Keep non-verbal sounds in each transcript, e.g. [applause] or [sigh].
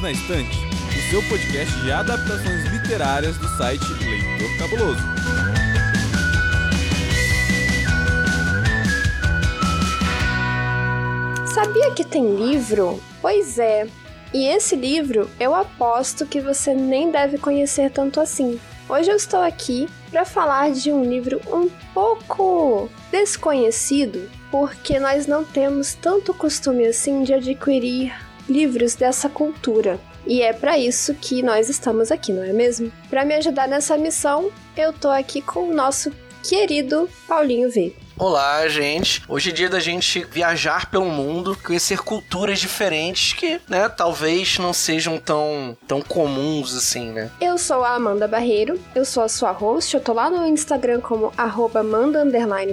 Livros na Estante, o seu podcast de adaptações literárias do site Leitor Cabuloso. Sabia que tem livro? Pois é. E esse livro eu aposto que você nem deve conhecer tanto assim. Hoje eu estou aqui para falar de um livro um pouco desconhecido, porque nós não temos tanto costume assim de adquirir livros dessa cultura. E é para isso que nós estamos aqui, não é mesmo? Para me ajudar nessa missão, eu tô aqui com o nosso querido Paulinho V. Olá, gente. Hoje é dia da gente viajar pelo mundo, conhecer culturas diferentes que, né, talvez não sejam tão, tão comuns assim, né? Eu sou a Amanda Barreiro, eu sou a sua host, eu tô lá no Instagram como arroba Amanda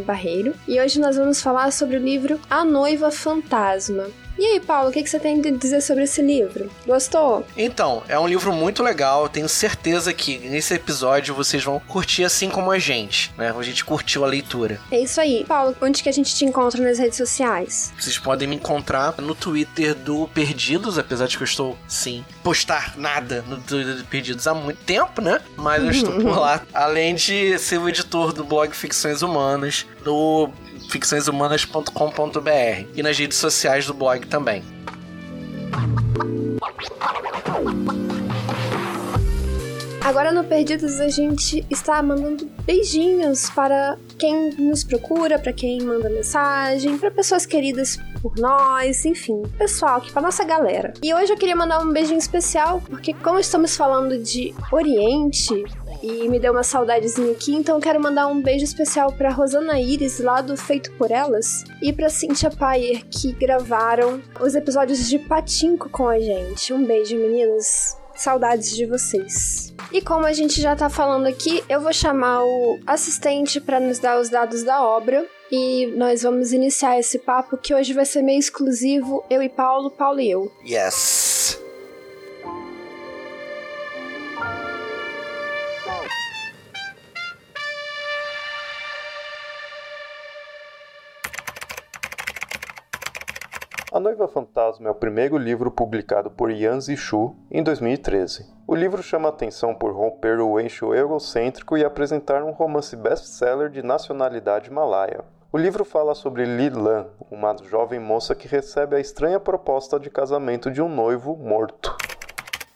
Barreiro, e hoje nós vamos falar sobre o livro A Noiva Fantasma. E aí, Paulo, o que, você tem a dizer sobre esse livro? Gostou? Então, é um livro muito legal. Tenho certeza que nesse episódio vocês vão curtir assim como a gente, né? A gente curtiu a leitura. É isso aí. Paulo, onde que a gente te encontra nas redes sociais? Vocês podem me encontrar no Twitter do Perdidos, apesar de que eu estou, sim, postar nada no Twitter do Perdidos há muito tempo, né? Mas eu estou por [laughs] lá. Além de ser o editor do blog Ficções Humanas, do ficçõeshumanas.com.br e nas redes sociais do blog também. Agora no Perdidos a gente está mandando beijinhos para quem nos procura, para quem manda mensagem, para pessoas queridas por nós, enfim, pessoal aqui para nossa galera. E hoje eu queria mandar um beijinho especial porque como estamos falando de Oriente, e me deu uma saudadezinha aqui, então quero mandar um beijo especial para Rosana Iris, lá do Feito por Elas, e para Cynthia Payer, que gravaram os episódios de Patinco com a gente. Um beijo, meninas. Saudades de vocês. E como a gente já tá falando aqui, eu vou chamar o assistente para nos dar os dados da obra. E nós vamos iniciar esse papo que hoje vai ser meio exclusivo, eu e Paulo, Paulo e eu. Yes! A Noiva Fantasma é o primeiro livro publicado por Yan Zixu em 2013. O livro chama atenção por romper o eixo egocêntrico e apresentar um romance best-seller de nacionalidade malaia. O livro fala sobre Li Lan, uma jovem moça que recebe a estranha proposta de casamento de um noivo morto.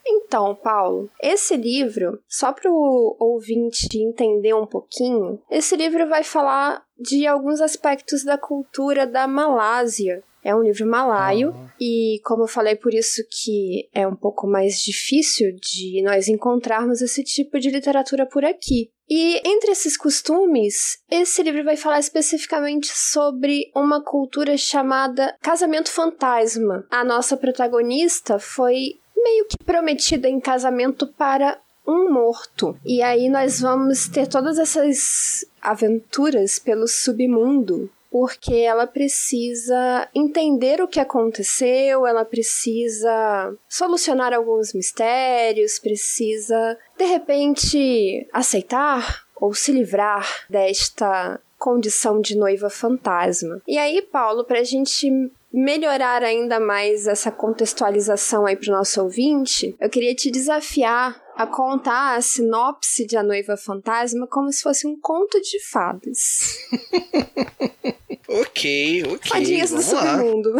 Então, Paulo, esse livro, só para o ouvinte entender um pouquinho, esse livro vai falar de alguns aspectos da cultura da Malásia, é um livro malaio uhum. e, como eu falei, por isso que é um pouco mais difícil de nós encontrarmos esse tipo de literatura por aqui. E entre esses costumes, esse livro vai falar especificamente sobre uma cultura chamada casamento fantasma. A nossa protagonista foi meio que prometida em casamento para um morto. E aí nós vamos ter todas essas aventuras pelo submundo porque ela precisa entender o que aconteceu, ela precisa solucionar alguns mistérios, precisa de repente aceitar ou se livrar desta condição de noiva fantasma. E aí, Paulo, para a gente melhorar ainda mais essa contextualização aí para o nosso ouvinte, eu queria te desafiar a contar a sinopse de A Noiva Fantasma como se fosse um conto de fadas. [laughs] ok, ok. Fadinhas do submundo.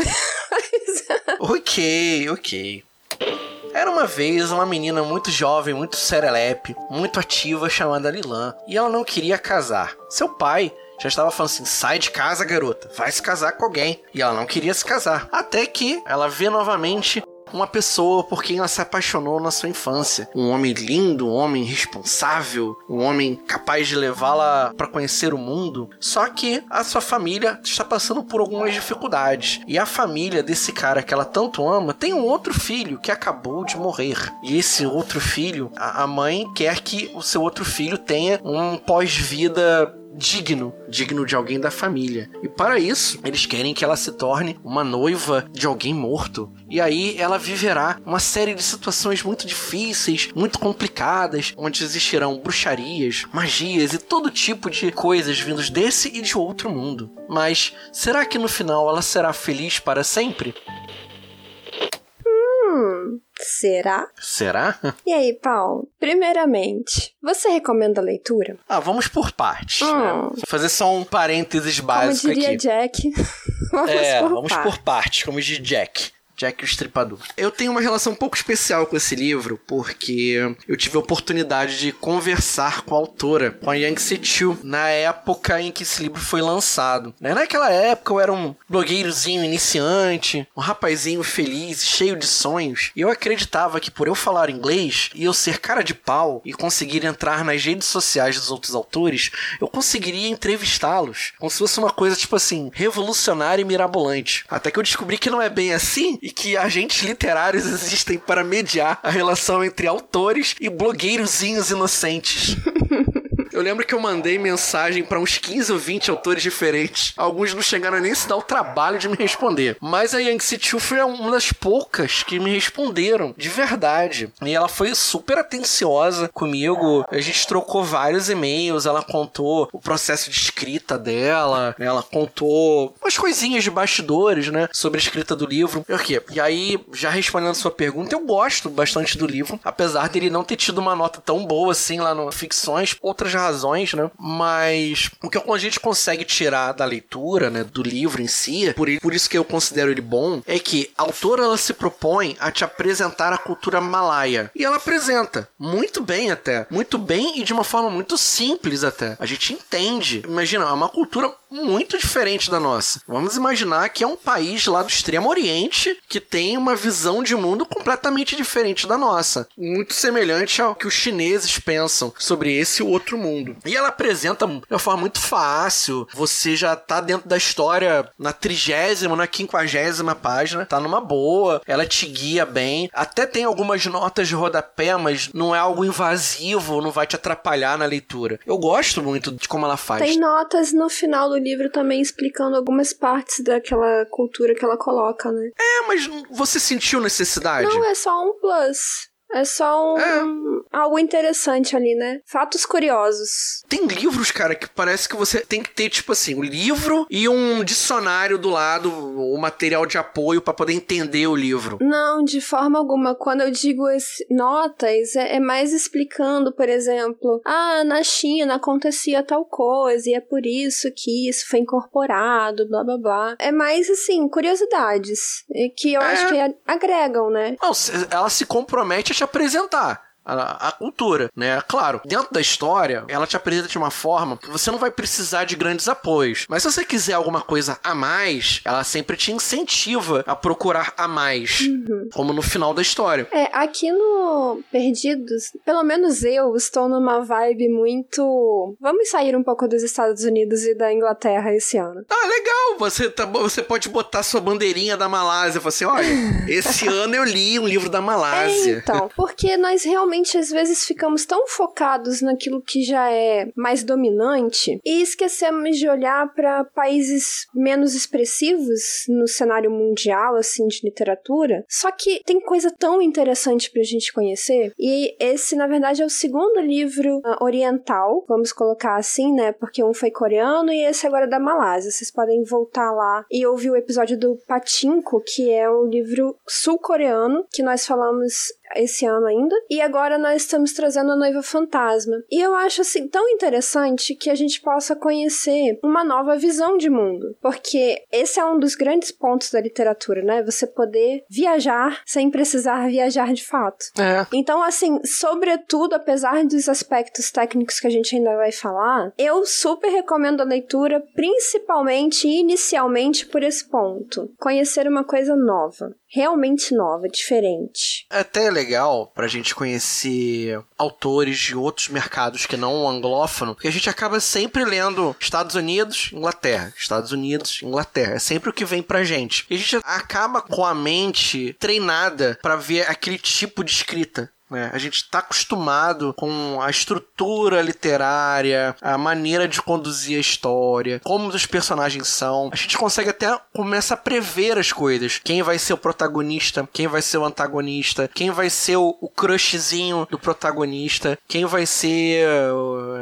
[laughs] ok, ok. Era uma vez uma menina muito jovem, muito serelepe, muito ativa chamada Lilan, e ela não queria casar. Seu pai já estava falando assim: sai de casa, garota, vai se casar com alguém. E ela não queria se casar. Até que ela vê novamente uma pessoa por quem ela se apaixonou na sua infância. Um homem lindo, um homem responsável, um homem capaz de levá-la para conhecer o mundo. Só que a sua família está passando por algumas dificuldades. E a família desse cara que ela tanto ama tem um outro filho que acabou de morrer. E esse outro filho, a mãe quer que o seu outro filho tenha um pós-vida digno, digno de alguém da família. E para isso, eles querem que ela se torne uma noiva de alguém morto. E aí ela viverá uma série de situações muito difíceis, muito complicadas, onde existirão bruxarias, magias e todo tipo de coisas vindos desse e de outro mundo. Mas será que no final ela será feliz para sempre? Será? Será? [laughs] E aí, Paulo? Primeiramente, você recomenda a leitura? Ah, vamos por partes. Hum. Né? Vou fazer só um parênteses Como básico diria aqui. Jack. [laughs] vamos É, por vamos partes. por partes, como diz Jack. Jack o Estripador. Eu tenho uma relação um pouco especial com esse livro, porque eu tive a oportunidade de conversar com a autora, com a Yang Se-Chu, na época em que esse livro foi lançado. Né? Naquela época eu era um blogueirozinho iniciante, um rapazinho feliz, cheio de sonhos, e eu acreditava que por eu falar inglês e eu ser cara de pau e conseguir entrar nas redes sociais dos outros autores, eu conseguiria entrevistá-los, como se fosse uma coisa tipo assim, revolucionária e mirabolante. Até que eu descobri que não é bem assim e que agentes literários existem para mediar a relação entre autores e blogueirozinhos inocentes. [laughs] Eu lembro que eu mandei mensagem pra uns 15 ou 20 autores diferentes. Alguns não chegaram a nem se dar o trabalho de me responder. Mas a Yang Sichu foi uma das poucas que me responderam, de verdade. E ela foi super atenciosa comigo. A gente trocou vários e-mails, ela contou o processo de escrita dela, ela contou umas coisinhas de bastidores, né, sobre a escrita do livro. E? E aí, já respondendo a sua pergunta, eu gosto bastante do livro, apesar dele não ter tido uma nota tão boa assim lá no Ficções, outras razões, né? Mas o que a gente consegue tirar da leitura, né, do livro em si, por, por isso que eu considero ele bom, é que a autora ela se propõe a te apresentar a cultura malaia. E ela apresenta muito bem até, muito bem e de uma forma muito simples até. A gente entende. Imagina, é uma cultura muito diferente da nossa. Vamos imaginar que é um país lá do Extremo Oriente que tem uma visão de mundo completamente diferente da nossa, muito semelhante ao que os chineses pensam sobre esse outro mundo. E ela apresenta de uma forma muito fácil. Você já tá dentro da história na trigésima, na quinquagésima página, tá numa boa. Ela te guia bem. Até tem algumas notas de rodapé, mas não é algo invasivo, não vai te atrapalhar na leitura. Eu gosto muito de como ela faz. Tem notas no final do livro também explicando algumas partes daquela cultura que ela coloca, né? É, mas você sentiu necessidade? Não, é só um plus. É só um, É. algo interessante ali, né? Fatos curiosos. Tem livros, cara, que parece que você tem que ter, tipo assim, um livro e um dicionário do lado, o material de apoio pra poder entender o livro. Não, de forma alguma. Quando eu digo esse, notas, é, é mais explicando, por exemplo, ah, na China acontecia tal coisa e é por isso que isso foi incorporado, blá blá blá. É mais assim, curiosidades que eu É. acho que agregam, né? Não, ela se compromete a apresentar. A, a cultura, né? Claro, dentro da história, ela te apresenta de uma forma que você não vai precisar de grandes apoios. Mas se você quiser alguma coisa a mais, ela sempre te incentiva a procurar a mais. Como no final da história. É, aqui no Perdidos, pelo menos eu estou numa vibe muito. Vamos sair um pouco dos Estados Unidos e da Inglaterra esse ano. Ah, legal! Você, tá, você pode botar sua bandeirinha da Malásia. e falar assim: olha, esse [laughs] ano eu li um livro da É, Malásia. então, porque nós realmente às vezes ficamos tão focados naquilo que já é mais dominante e esquecemos de olhar para países menos expressivos no cenário mundial, assim, de literatura. Só que tem coisa tão interessante pra gente conhecer. E esse, na verdade, é o segundo livro ah, oriental, vamos colocar assim, né? Porque um foi coreano e esse agora é da Malásia. Vocês podem voltar lá e ouvir o episódio do Patinko, que é o livro sul-coreano que nós falamos esse ano ainda. E agora nós estamos trazendo a Noiva Fantasma. E eu acho assim tão interessante que a gente possa conhecer uma nova visão de mundo, porque esse é um dos grandes pontos da literatura, né? Você poder viajar sem precisar viajar de fato. É. Então, assim, sobretudo, apesar dos aspectos técnicos que a gente ainda vai falar, eu super recomendo a leitura, principalmente e inicialmente por esse ponto. Conhecer uma coisa nova. Realmente nova, diferente. É até legal pra gente conhecer autores de outros mercados que não o anglófono, porque a gente acaba sempre lendo Estados Unidos, Inglaterra, Estados Unidos, Inglaterra. É sempre o que vem pra gente. E a gente acaba com a mente treinada pra ver aquele tipo de escrita. Né? A gente está acostumado com a estrutura literária, a maneira de conduzir a história, como os personagens são. A gente consegue até começar a prever as coisas. Quem vai ser o protagonista, quem vai ser o antagonista, quem vai ser o, o crushzinho do protagonista, quem vai ser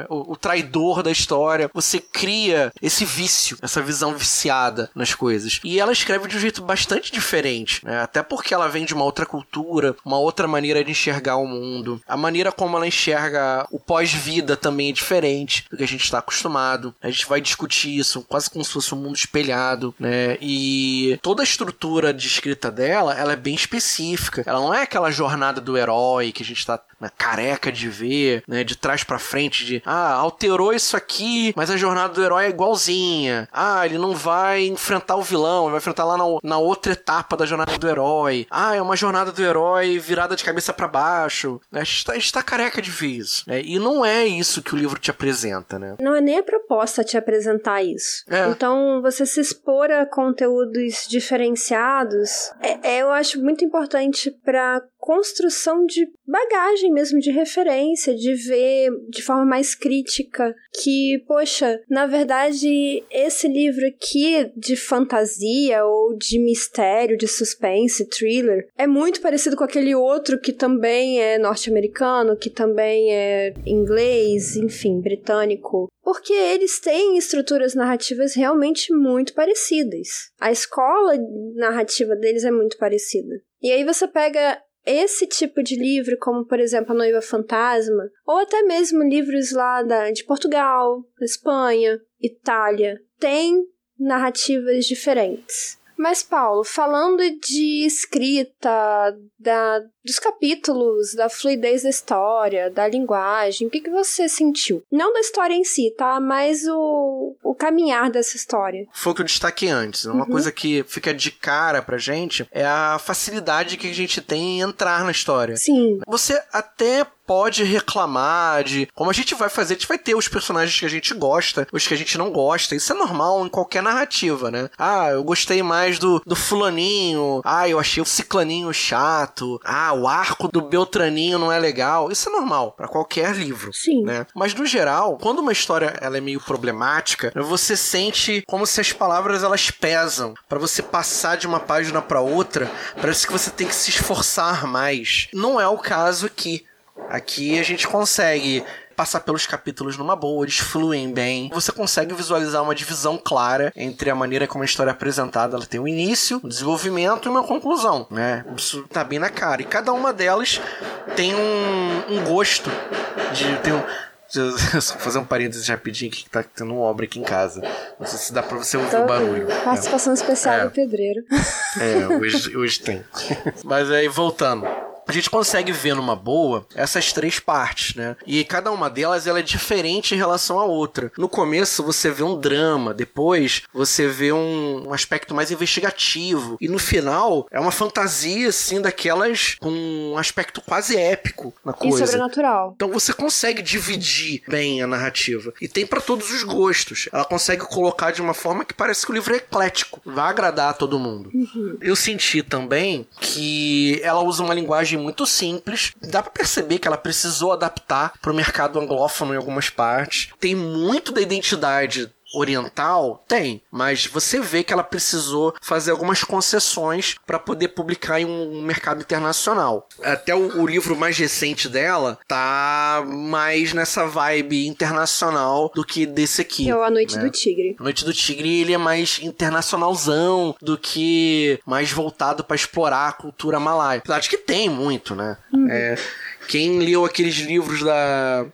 o, o, traidor da história. Você cria esse vício, essa visão viciada nas coisas. E ela escreve de um jeito bastante diferente, né? Até porque ela vem de uma outra cultura, uma outra maneira de enxergar o mundo. A maneira como ela enxerga o pós-vida também é diferente do que a gente está acostumado. A gente vai discutir isso quase como se fosse um mundo espelhado, né? E toda a estrutura de escrita dela, ela é bem específica. Ela não é aquela jornada do herói que a gente tá né, careca de ver, né, de trás para frente, de ah, alterou isso aqui, mas a jornada do herói é igualzinha. Ah, ele não vai enfrentar o vilão, ele vai enfrentar lá na, na outra etapa da jornada do herói. Ah, é uma jornada do herói virada de cabeça para baixo. A gente, tá, a gente tá careca de ver isso. Né? E não é isso que o livro te apresenta, né? Não é nem a proposta te apresentar isso. É. Então, você se expor a conteúdos diferenciados, é, é eu acho muito importante para construção de bagagem mesmo, de referência, de ver de forma mais crítica que, poxa, na verdade, esse livro aqui de fantasia ou de mistério, de suspense, thriller, é muito parecido com aquele outro que também é norte-americano, que também é inglês, enfim, britânico porque eles têm estruturas narrativas realmente muito parecidas. A escola narrativa deles é muito parecida. E aí você pega esse tipo de livro, como por exemplo A Noiva Fantasma, ou até mesmo livros lá da, de Portugal, Espanha, Itália, tem narrativas diferentes. Mas, Paulo, falando de escrita, da, dos capítulos, da fluidez da história, da linguagem, o que, que você sentiu? Não da história em si, tá? Mas o, o caminhar dessa história. Foi o que eu destaquei antes. Uma uhum. coisa que fica de cara pra gente é a facilidade que a gente tem em entrar na história. Sim. Você até pode reclamar de. Como a gente vai fazer, a gente vai ter os personagens que a gente gosta, os que a gente não gosta. Isso é normal em qualquer narrativa, né? Ah, eu gostei mais do, do fulaninho. Ah, eu achei o ciclaninho chato. Ah, o arco do Beltraninho não é legal. Isso é normal para qualquer livro. Sim. Né? Mas no geral, quando uma história ela é meio problemática, você sente como se as palavras elas pesam. para você passar de uma página para outra, parece que você tem que se esforçar mais. Não é o caso aqui. Aqui a gente consegue passar pelos capítulos numa boa, eles fluem bem. Você consegue visualizar uma divisão clara entre a maneira como a história é apresentada. Ela tem um início, um desenvolvimento e uma conclusão, né? Isso tá bem na cara. E cada uma delas tem um, um gosto de. Tem um, [laughs] só fazer um parênteses rapidinho que tá tendo uma obra aqui em casa. Não sei se dá pra você ouvir o barulho. Participação é. especial é. do pedreiro. É, hoje, hoje tem. [laughs] Mas aí, voltando a gente consegue ver numa boa essas três partes, né? E cada uma delas ela é diferente em relação à outra. No começo você vê um drama, depois você vê um, um aspecto mais investigativo e no final é uma fantasia assim daquelas com um aspecto quase épico na coisa. E sobrenatural. Então você consegue dividir bem a narrativa e tem para todos os gostos. Ela consegue colocar de uma forma que parece que o livro é eclético, vai agradar a todo mundo. Uhum. Eu senti também que ela usa uma linguagem muito simples. Dá para perceber que ela precisou adaptar para o mercado anglófono em algumas partes. Tem muito da identidade oriental? Tem, mas você vê que ela precisou fazer algumas concessões para poder publicar em um mercado internacional. Até o, o, livro mais recente dela tá mais nessa vibe internacional do que desse aqui. É o A Noite né? do Tigre. A Noite do Tigre ele é mais internacionalzão do que mais voltado para explorar a cultura malaia. Apesar de que tem muito, né? Uhum. É, quem leu aqueles livros da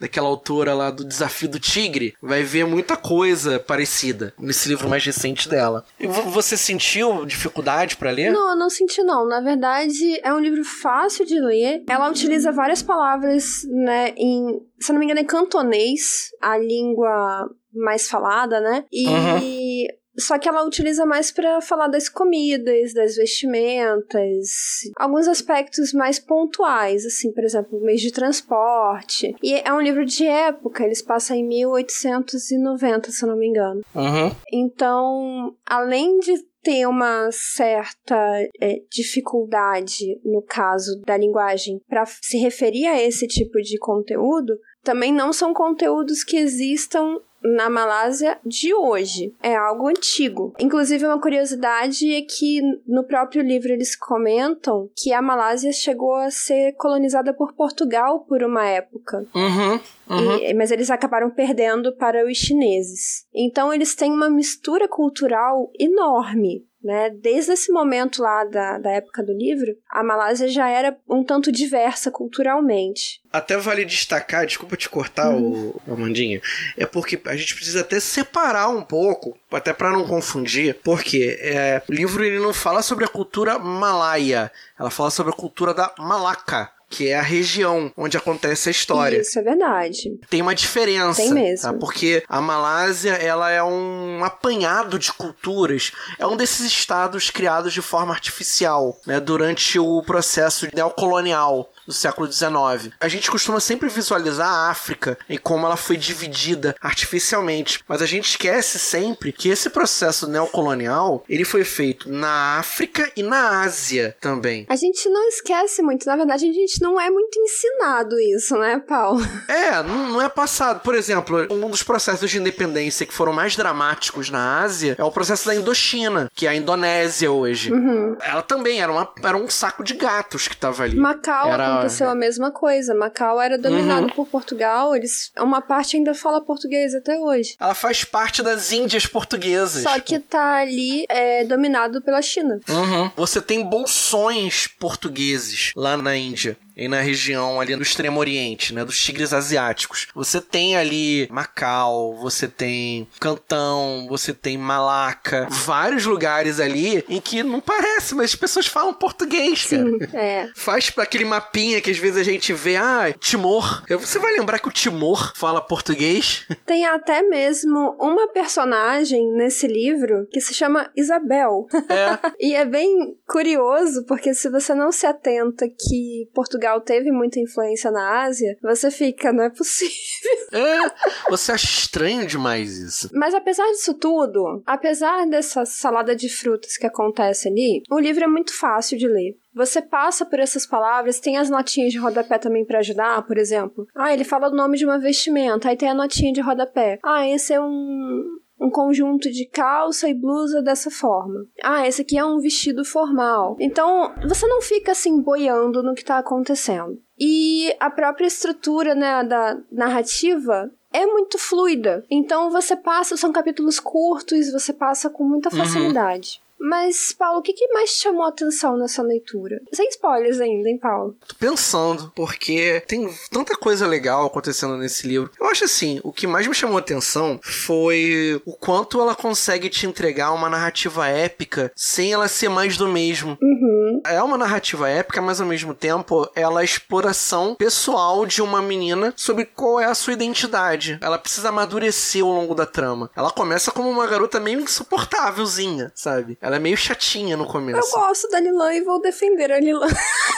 daquela autora lá do Desafio do Tigre, vai ver muita coisa parecida nesse livro mais recente dela. E você sentiu dificuldade para ler? Não, não senti não. Na verdade, é um livro fácil de ler. Ela utiliza várias palavras, né, em, se não me engano, é cantonês, a língua mais falada, né? E uhum. Só que ela utiliza mais para falar das comidas, das vestimentas, alguns aspectos mais pontuais, assim, por exemplo, o meio de transporte. E é um livro de época, eles passam em 1890, se eu não me engano. Uhum. Então, além de ter uma certa é, dificuldade no caso da linguagem para se referir a esse tipo de conteúdo, também não são conteúdos que existam na Malásia de hoje. É algo antigo. Inclusive, uma curiosidade é que no próprio livro eles comentam que a Malásia chegou a ser colonizada por Portugal por uma época. Uhum. Uhum. E, mas eles acabaram perdendo para os chineses. Então eles têm uma mistura cultural enorme. Né? Desde esse momento lá da, da época do livro, a Malásia já era um tanto diversa culturalmente. Até vale destacar, desculpa te cortar, uhum. o Amandinha, é porque a gente precisa até separar um pouco, até para não confundir, porque é, o livro ele não fala sobre a cultura malaia, ela fala sobre a cultura da Malaca que é a região onde acontece a história. Isso é verdade. Tem uma diferença. Tem mesmo. Tá? Porque a Malásia, ela é um apanhado de culturas. É um desses estados criados de forma artificial, né, durante o processo neocolonial do século XIX. A gente costuma sempre visualizar a África e como ela foi dividida artificialmente, mas a gente esquece sempre que esse processo neocolonial ele foi feito na África e na Ásia também. A gente não esquece muito, na verdade a gente não é muito ensinado isso, né, Paulo? [laughs] É, não, é passado. Por exemplo, um dos processos de independência que foram mais dramáticos na Ásia é o processo da Indochina, que é a Indonésia hoje. Uhum. Ela também era, uma, era um saco de gatos que tava ali. Macau Era- aconteceu a mesma coisa. Macau era dominado Uhum. por Portugal, eles uma parte ainda fala português até hoje. Ela faz parte das Índias portuguesas. Só que tá ali é, dominado pela China. Uhum. Você tem bolsões portugueses lá na Índia. E na região ali do Extremo Oriente, né? Dos tigres asiáticos. Você tem ali Macau, você tem Cantão, você tem Malaca. Vários lugares ali em que não parece, mas as pessoas falam português, cara. Sim, é. Faz aquele mapinha que às vezes a gente vê, ah, Timor. Você vai lembrar que o Timor fala português? [laughs] Tem até mesmo uma personagem nesse livro que se chama Isabel. É. [laughs] E é bem curioso, porque se você não se atenta que Portugal teve muita influência na Ásia, você fica, não é possível. [laughs] É. Você acha estranho demais isso. Mas apesar disso tudo, apesar dessa salada de frutas que acontece ali, o livro é muito fácil de ler. Você passa por essas palavras, tem as notinhas de rodapé também pra ajudar, por exemplo. Ah, ele fala o nome de uma vestimenta, aí tem a notinha de rodapé. Ah, esse é um um conjunto de calça e blusa dessa forma. Ah, esse aqui é um vestido formal. Então, você não fica assim boiando no que tá acontecendo. E a própria estrutura né, da narrativa é muito fluida. Então você passa, são capítulos curtos, você passa com muita facilidade. Mas, Paulo, o que, que mais te chamou a atenção nessa leitura? Sem spoilers ainda, hein, Paulo? Tô pensando, porque tem tanta coisa legal acontecendo nesse livro. Eu acho assim, o que mais me chamou a atenção foi o quanto ela consegue te entregar uma narrativa épica sem ela ser mais do mesmo. Uhum. É uma narrativa épica, mas ao mesmo tempo ela é a exploração pessoal de uma menina sobre qual é a sua identidade. Ela precisa amadurecer ao longo da trama. Ela começa como uma garota meio insuportávelzinha, sabe? Ela é meio chatinha no Eu começo. gosto da Lilan e vou defender a Lilan.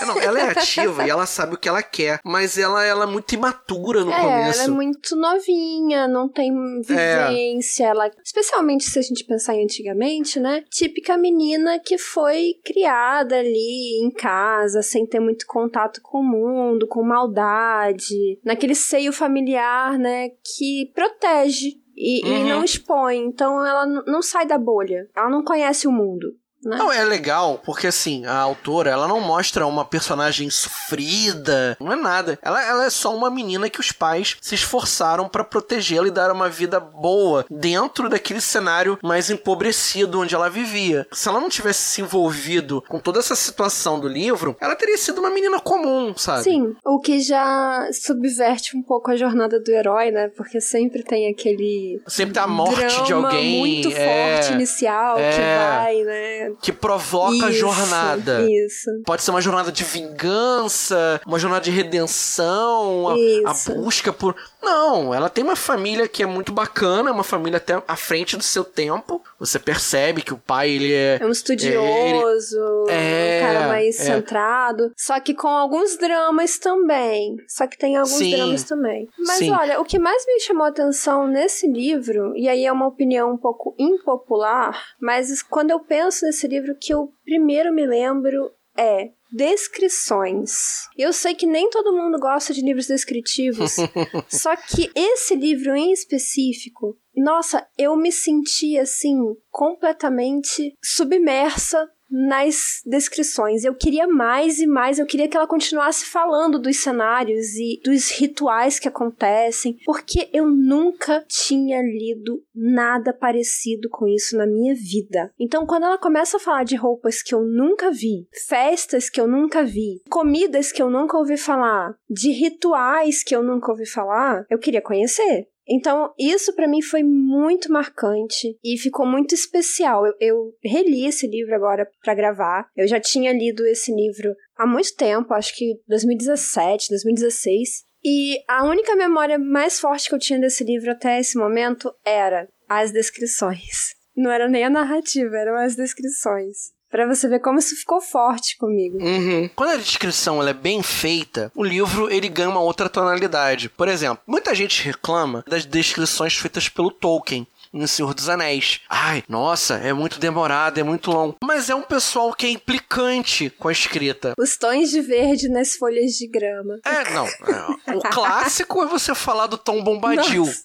Não, ela é [laughs] ativa e ela sabe o que ela quer, mas ela, ela é muito imatura no é, começo. ela é muito novinha, não tem vivência. Ela, especialmente se a gente pensar em antigamente, né? Típica menina que foi criada ali em casa, sem ter muito contato com o mundo, com maldade, naquele seio familiar, né? Que protege. E, e Uhum. não expõe, então ela não sai da bolha. Ela não conhece o mundo. Né? Não, é legal, porque assim, a autora, ela não mostra uma personagem sofrida, não é nada. Ela, ela é só uma menina que os pais se esforçaram pra protegê-la e dar uma vida boa dentro daquele cenário mais empobrecido onde ela vivia. Se ela não tivesse se envolvido com toda essa situação do livro, ela teria sido uma menina comum, sabe? Sim, o que já subverte um pouco a jornada do herói, né? Porque sempre tem aquele Sempre tem a morte de alguém. muito é... forte inicial que é. vai, né, Que provoca isso, a jornada. Isso. Pode ser uma jornada de vingança, uma jornada de redenção, a, a busca por. Não, ela tem uma família que é muito bacana, uma família até à frente do seu tempo. Você percebe que o pai, ele é. É um estudioso, É, um cara mais é. centrado. Só que com alguns dramas também. Só que tem alguns Sim. dramas também. Mas Sim. olha, o que mais me chamou a atenção nesse livro, e aí é uma opinião um pouco impopular, mas quando eu penso nesse livro, o que eu primeiro me lembro é descrições. Eu sei que nem todo mundo gosta de livros descritivos, [laughs] só que esse livro em específico, nossa, eu me senti assim completamente submersa nas descrições. Eu queria mais e mais, eu queria que ela continuasse falando dos cenários e dos rituais que acontecem, porque eu nunca tinha lido nada parecido com isso na minha vida. Então, quando ela começa a falar de roupas que eu nunca vi, festas que eu nunca vi, comidas que eu nunca ouvi falar, de rituais que eu nunca ouvi falar, eu queria conhecer. Então, isso pra mim foi muito marcante e ficou muito especial. Eu, eu reli esse livro agora pra gravar. Eu já tinha lido esse livro há muito tempo, acho que 2017, 2016. E a única memória mais forte que eu tinha desse livro até esse momento era as descrições. Não era nem a narrativa, eram as descrições. Pra você ver como isso ficou forte comigo. Uhum. Quando a descrição é bem feita, o livro ele ganha uma outra tonalidade. Por exemplo, muita gente reclama das descrições feitas pelo Tolkien. No Senhor dos Anéis. Ai, nossa, é muito demorado, é muito longo. Mas é um pessoal que é implicante com a escrita. Os tons de verde nas folhas de grama. É, não. é, o clássico é você falar do Tom Bombadil. Nossa.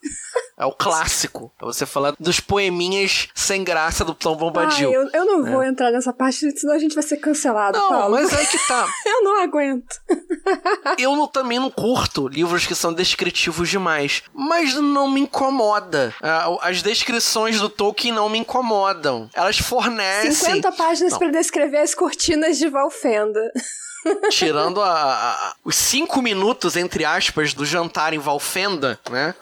É o clássico. É você falar dos poeminhas sem graça do Tom Bombadil. Ah, eu, eu não vou entrar nessa parte, senão a gente vai ser cancelado, Não, Paulo. mas aí que tá. [laughs] Eu não aguento. [laughs] Eu não- também não curto livros que são descritivos demais, mas não me incomoda. Ah, As descrições do Tolkien não me incomodam. Elas fornecem, 50 páginas pra descrever as cortinas de Valfenda. [laughs] tirando a- a- a- os cinco minutos, entre aspas, do jantar em Valfenda, né?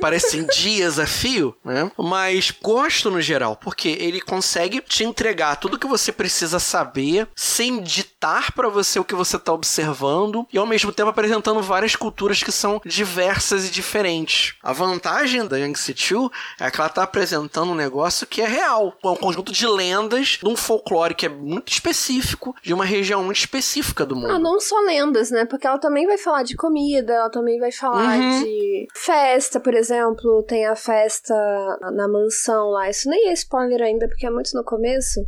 Parecem [laughs] dias a fio, né? Mas gosto no geral, porque ele consegue te entregar tudo que você precisa saber, sem ditar pra você o que você tá observando, e ao mesmo tempo apresentando várias culturas que são diversas e diferentes. A vantagem da Yangtze Two é que ela tá apresentando um negócio que é real. É um conjunto de lendas de um folclore que é muito específico, de uma região muito específica do mundo. Ah, não só lendas, né? Porque ela também vai falar de comida, ela também vai falar Uhum. de festa, por exemplo. Tem a festa na mansão lá. Isso nem é spoiler ainda, porque é muito no começo.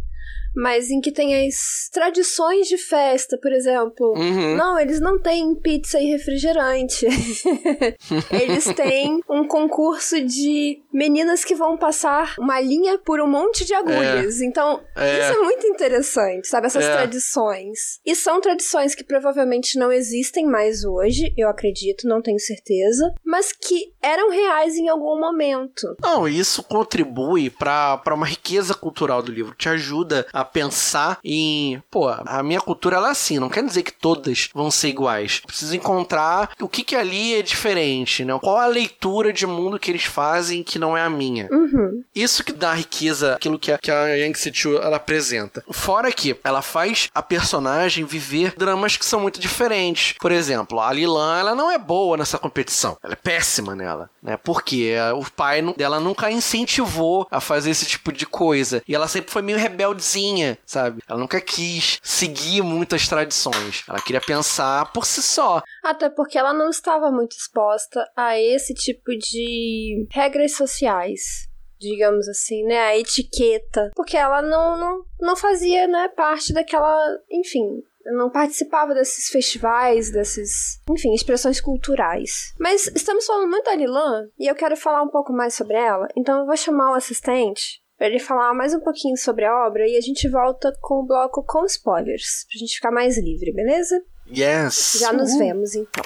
Mas em que tem as tradições de festa, por exemplo. Uhum. Não, eles não têm pizza e refrigerante. [laughs] eles têm um concurso de meninas que vão passar uma linha por um monte de agulhas. Então, É. isso é muito interessante, sabe? Essas É. tradições. E são tradições que provavelmente não existem mais hoje, eu acredito, não tenho certeza, mas que eram reais em algum momento. Não, isso contribui pra uma riqueza cultural do livro. Te ajuda a pensar em. Pô, a minha cultura ela é assim, não quer dizer que todas vão ser iguais. Preciso encontrar o que que ali é diferente, né? Qual a leitura de mundo que eles fazem que não é a minha. Uhum. Isso que dá riqueza, aquilo que a, que a Yang Chu ela apresenta. Fora que ela faz a personagem viver dramas que são muito diferentes. Por exemplo, a Lilan, ela não é boa nessa competição. Ela é péssima nela, né? Porque eh, o pai dela nunca incentivou a fazer esse tipo de coisa. E ela sempre foi meio rebeldezinha, sabe? Ela nunca quis seguir muitas tradições. Ela queria pensar por si só. Até porque ela não estava muito exposta a esse tipo de regras sociais. Digamos assim, né? A etiqueta. Porque ela não, não, não fazia, né, parte daquela. Enfim, não participava desses festivais, desses, enfim, expressões culturais. Mas estamos falando muito da Lilan e eu quero falar um pouco mais sobre ela, então eu vou chamar o assistente para ele falar mais um pouquinho sobre a obra e a gente volta com o bloco com spoilers, pra gente ficar mais livre, beleza? Yes! Já nos vemos então.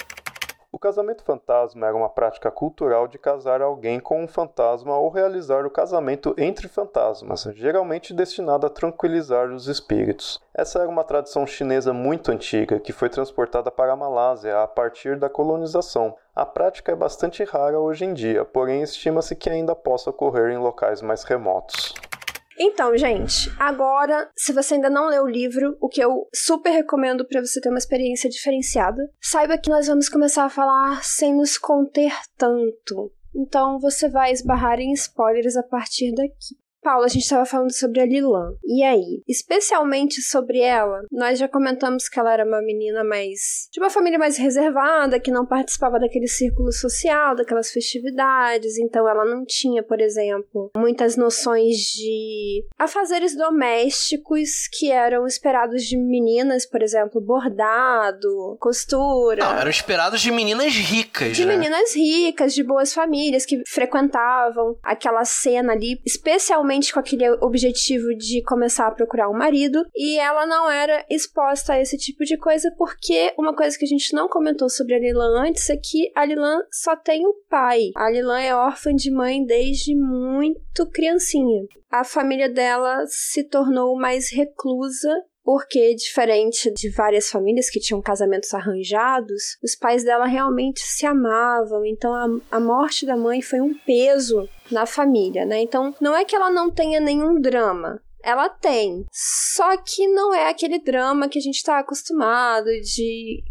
O casamento fantasma era uma prática cultural de casar alguém com um fantasma ou realizar o casamento entre fantasmas, geralmente destinado a tranquilizar os espíritos. Essa era uma tradição chinesa muito antiga que foi transportada para a Malásia a partir da colonização. A prática é bastante rara hoje em dia, porém estima-se que ainda possa ocorrer em locais mais remotos. Então, gente, agora, se você ainda não leu o livro, o que eu super recomendo para você ter uma experiência diferenciada, saiba que nós vamos começar a falar sem nos conter tanto. Então você vai esbarrar em spoilers a partir daqui. Paula, a gente estava falando sobre a Lilan. E aí? Especialmente sobre ela, nós já comentamos que ela era uma menina mais. de uma família mais reservada, que não participava daquele círculo social, daquelas festividades. Então ela não tinha, por exemplo, muitas noções de afazeres domésticos que eram esperados de meninas, por exemplo, bordado, costura. Não, eram esperados de meninas ricas. De né? meninas ricas, de boas famílias, que frequentavam aquela cena ali, especialmente com aquele objetivo de começar a procurar um marido, e ela não era exposta a esse tipo de coisa porque uma coisa que a gente não comentou sobre a Lilan antes é que a Lilan só tem o pai. A Lilan é órfã de mãe desde muito criancinha. A família dela se tornou mais reclusa porque, diferente de várias famílias que tinham casamentos arranjados, os pais dela realmente se amavam, então a, a morte da mãe foi um peso na família, né? Então, não é que ela não tenha nenhum drama, ela tem. Só que não é aquele drama que a gente está acostumado de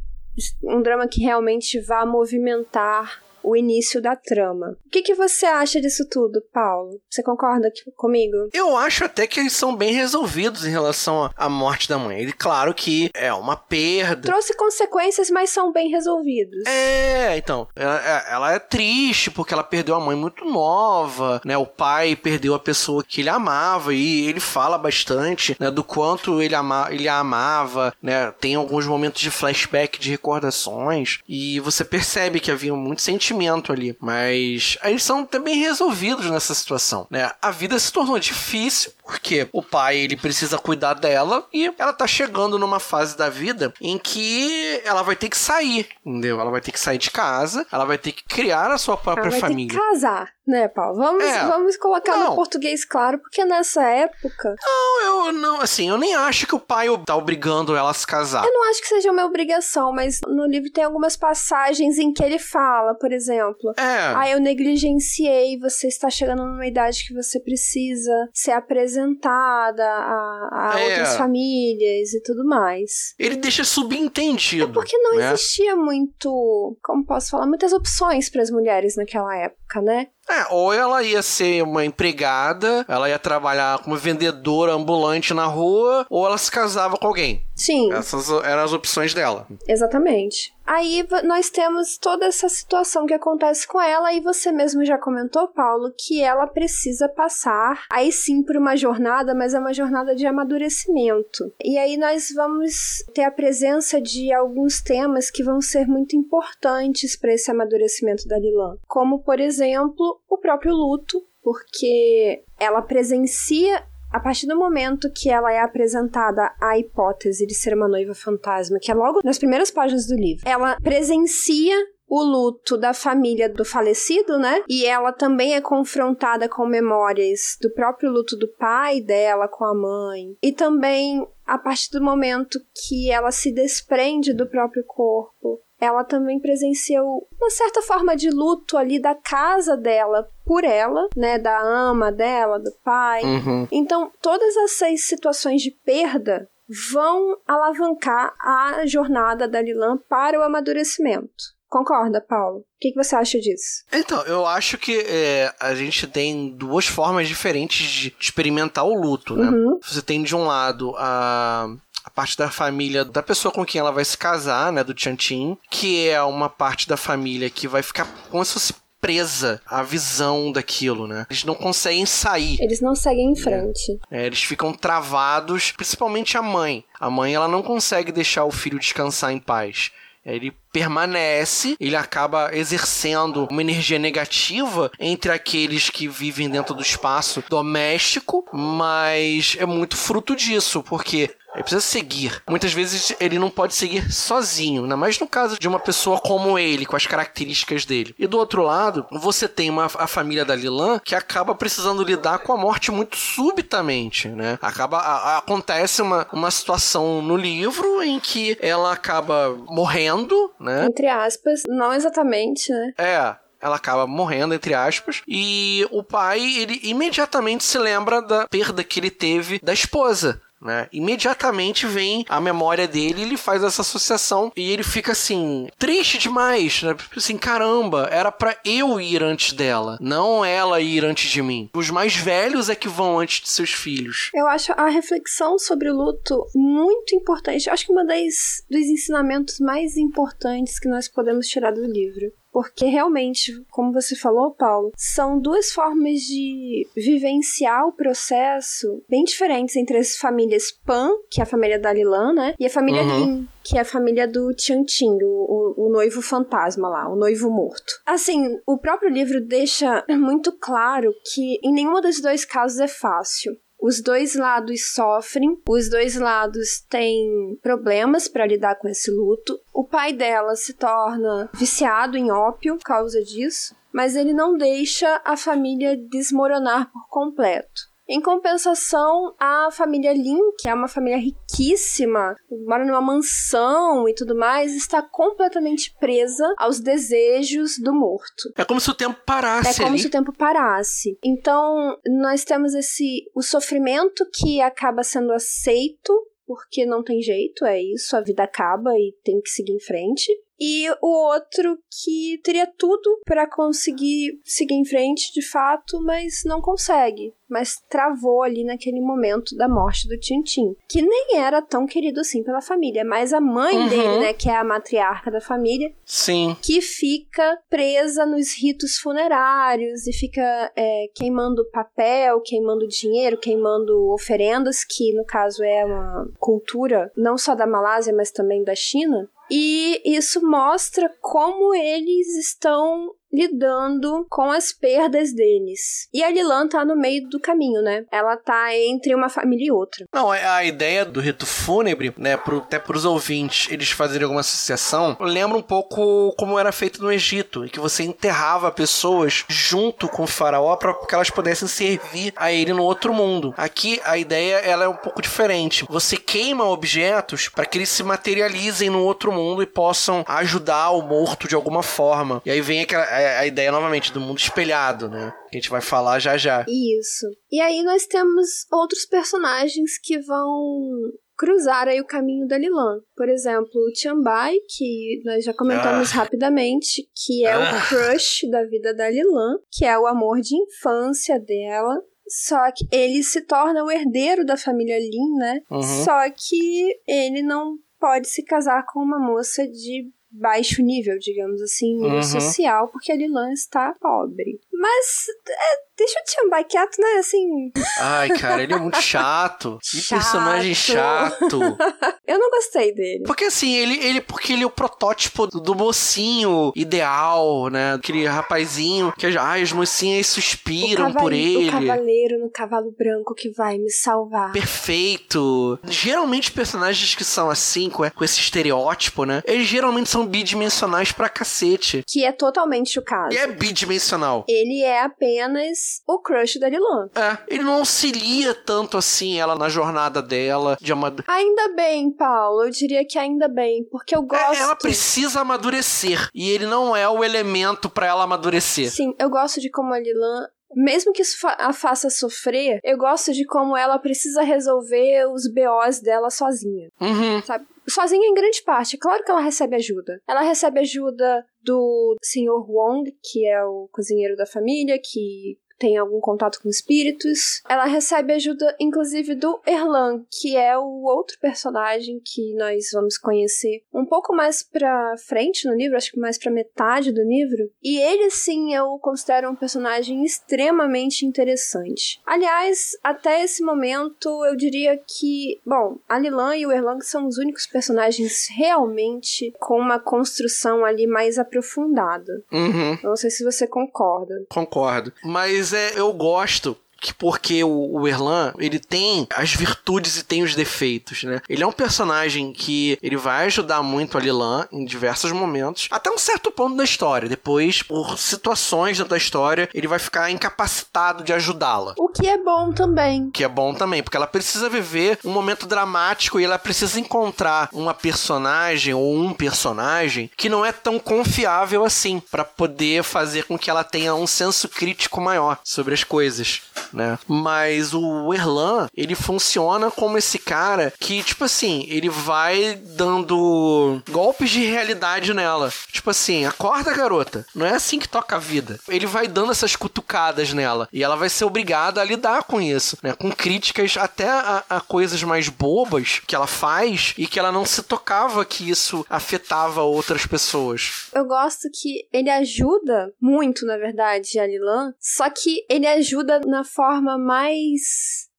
um drama que realmente vá movimentar o início da trama. O que, que você acha disso tudo, Paulo? Você concorda comigo? Eu acho até que eles são bem resolvidos em relação à morte da mãe. Ele, claro que é uma perda. Trouxe consequências, mas são bem resolvidos. É, então. Ela, é, ela é triste porque ela perdeu a mãe muito nova, né? O pai perdeu a pessoa que ele amava e ele fala bastante, né? Do quanto ele, ama, ele a amava, né? Tem alguns momentos de flashback, de recordações e você percebe que havia muito sentimento ali. Mas eles são também resolvidos nessa situação, né? A vida se tornou difícil porque o pai ele precisa cuidar dela e ela tá chegando numa fase da vida em que ela vai ter que sair, entendeu? Ela vai ter que sair de casa, ela vai ter que criar a sua própria ela vai família. Ter que casar, né, Paulo? Vamos, É. vamos colocar Não. no português claro, porque nessa época Não, eu não, assim, eu nem acho que o pai tá obrigando ela a se casar. Eu não acho que seja uma obrigação, mas no livro tem algumas passagens em que ele fala, por exemplo. É. Ah, eu negligenciei, você está chegando numa idade que você precisa ser apresentada a, a É. outras famílias e tudo mais. Ele deixa subentendido. É porque não né? existia muito, como posso falar, muitas opções para as mulheres naquela época, né? É, ou ela ia ser uma empregada, ela ia trabalhar como vendedora ambulante na rua, ou ela se casava com alguém. Sim. Essas eram as opções dela. Exatamente. Aí nós temos toda essa situação que acontece com ela, e você mesmo já comentou, Paulo, que ela precisa passar, aí sim, por uma jornada, mas é uma jornada de amadurecimento. E aí nós vamos ter a presença de alguns temas que vão ser muito importantes para esse amadurecimento da Lilan, como, por exemplo, o próprio luto, porque ela presencia a partir do momento que ela é apresentada à hipótese de ser uma noiva fantasma, que é logo nas primeiras páginas do livro, ela presencia o luto da família do falecido, né? E ela também é confrontada com memórias do próprio luto do pai dela com a mãe. E também a partir do momento que ela se desprende do próprio corpo, ela também presenciou uma certa forma de luto ali da casa dela por ela, né, da ama dela, do pai. Uhum. Então, todas essas situações de perda vão alavancar a jornada da Lilan para o amadurecimento. Concorda, Paulo? O que, que você acha disso? Então, eu acho que é, a gente tem duas formas diferentes de experimentar o luto, né? Uhum. Você tem de um lado a, a parte da família da pessoa com quem ela vai se casar, né? Do Tiantin, que é uma parte da família que vai ficar como se fosse presa à visão daquilo, né? Eles não conseguem sair. Eles não seguem em frente. É, eles ficam travados, principalmente a mãe. A mãe ela não consegue deixar o filho descansar em paz. Ele permanece, ele acaba exercendo uma energia negativa entre aqueles que vivem dentro do espaço doméstico, mas é muito fruto disso, porque ele precisa seguir. Muitas vezes ele não pode seguir sozinho, ainda mais no caso de uma pessoa como ele, com as características dele. E do outro lado, você tem uma, a família da Lilan que acaba precisando lidar com a morte muito subitamente, né? Acaba, a- acontece uma, uma situação no livro em que ela acaba morrendo, né? Entre aspas, não exatamente, né? É. ela acaba morrendo, entre aspas, e o pai, ele imediatamente se lembra da perda que ele teve da esposa. Né? Imediatamente vem a memória dele, ele faz essa associação e ele fica assim, triste demais, né? Assim, caramba, era para eu ir antes dela, não ela ir antes de mim. Os mais velhos é que vão antes de seus filhos. Eu acho a reflexão sobre o luto muito importante. Eu acho que uma das dos ensinamentos mais importantes que nós podemos tirar do livro. Porque realmente, como você falou, Paulo, são duas formas de vivenciar o processo bem diferentes entre as famílias Pan, que é a família da Lilan, né? E a família uhum. Lin, que é a família do Tiantin, o, o, o, noivo fantasma lá, o noivo morto. Assim, o próprio livro deixa muito claro que em nenhum dos dois casos é fácil. Os dois lados sofrem, os dois lados têm problemas para lidar com esse luto. O pai dela se torna viciado em ópio por causa disso, mas ele não deixa a família desmoronar por completo. Em compensação, a família Lin, que é uma família riquíssima, mora numa mansão e tudo mais, está completamente presa aos desejos do morto. É como se o tempo parasse. É como ali. se o tempo parasse. Então, nós temos esse o sofrimento que acaba sendo aceito porque não tem jeito, é isso, a vida acaba e tem que seguir em frente e o outro que teria tudo para conseguir seguir em frente de fato, mas não consegue. Mas travou ali naquele momento da morte do Tintin, que nem era tão querido assim pela família, mas a mãe uhum. dele, né, que é a matriarca da família, sim, que fica presa nos ritos funerários e fica é, queimando papel, queimando dinheiro, queimando oferendas, que no caso é uma cultura não só da Malásia, mas também da China. E isso mostra como eles estão lidando com as perdas deles. E a Lilan tá no meio do caminho, né? Ela tá entre uma família e outra. Não, é, a ideia do rito fúnebre, né, pro, até pros ouvintes eles fazerem alguma associação, lembra um pouco como era feito no Egito, em que você enterrava pessoas junto com o faraó para que elas pudessem servir a ele no outro mundo. Aqui a ideia ela é um pouco diferente. Você queima objetos para que eles se materializem no outro mundo e possam ajudar o morto de alguma forma. E aí vem aquela a ideia novamente do mundo espelhado, né? Que a gente vai falar já já. Isso. E aí nós temos outros personagens que vão cruzar aí o caminho da Lilan. Por exemplo, o Chambai, que nós já comentamos ah. rapidamente, que é ah. o crush da vida da Lilan, que é o amor de infância dela. Só que ele se torna o herdeiro da família Lin, né? Uhum. Só que ele não pode se casar com uma moça de baixo nível, digamos assim, nível uhum. social, porque a Lilan está pobre. Mas é, deixa o Tiambai quieto, né? Assim. Ai, cara, ele é muito [laughs] chato. Que chato. personagem chato. [laughs] Eu não gostei dele. Porque assim, ele, ele porque ele é o protótipo do, do mocinho ideal, né? Aquele rapazinho que ai, as mocinhas suspiram por ele. O cavaleiro no cavalo branco que vai me salvar. Perfeito. Geralmente personagens que são assim, com, com esse estereótipo, né? Eles geralmente são bidimensionais pra cacete. Que é totalmente o caso. E é bidimensional. Ele é apenas o crush da Lilan. É, ele não auxilia tanto assim ela na jornada dela de amad... Ainda bem, Paulo. Eu diria que ainda bem, porque eu é, gosto. É, ela precisa amadurecer e ele não é o elemento para ela amadurecer. Sim, eu gosto de como a Lilan mesmo que isso a faça sofrer, eu gosto de como ela precisa resolver os BOs dela sozinha. Uhum. Sabe? Sozinha em grande parte. Claro que ela recebe ajuda. Ela recebe ajuda do Sr. Wong, que é o cozinheiro da família, que tem algum contato com espíritos. Ela recebe ajuda, inclusive, do Erlan, que é o outro personagem que nós vamos conhecer um pouco mais pra frente no livro, acho que mais pra metade do livro. E ele, sim, eu considero um personagem extremamente interessante. Aliás, até esse momento, eu diria que, bom, a Lilan e o Erlang são os únicos personagens realmente com uma construção ali mais aprofundada. Uhum. Não sei se você concorda. Concordo. Mas é, eu gosto que porque o, o Erlan, ele tem as virtudes e tem os defeitos, né? Ele é um personagem que ele vai ajudar muito a Lilan em diversos momentos, até um certo ponto da história. Depois, por situações da história, ele vai ficar incapacitado de ajudá-la. O que é bom também. Que é bom também, porque ela precisa viver um momento dramático e ela precisa encontrar uma personagem ou um personagem que não é tão confiável assim para poder fazer com que ela tenha um senso crítico maior sobre as coisas, né? Mas o Erlan, ele funciona como esse cara que, tipo assim, ele vai dando golpes de realidade nela. Tipo assim, acorda, garota. Não é assim que toca a vida. Ele vai dando essas cutucadas nela e ela vai ser obrigada a lidar com isso, né? Com críticas até a, a coisas mais bobas que ela faz e que ela não se tocava que isso afetava outras pessoas. Eu gosto que ele ajuda muito, na verdade, a Lilan, só que ele ajuda na forma mais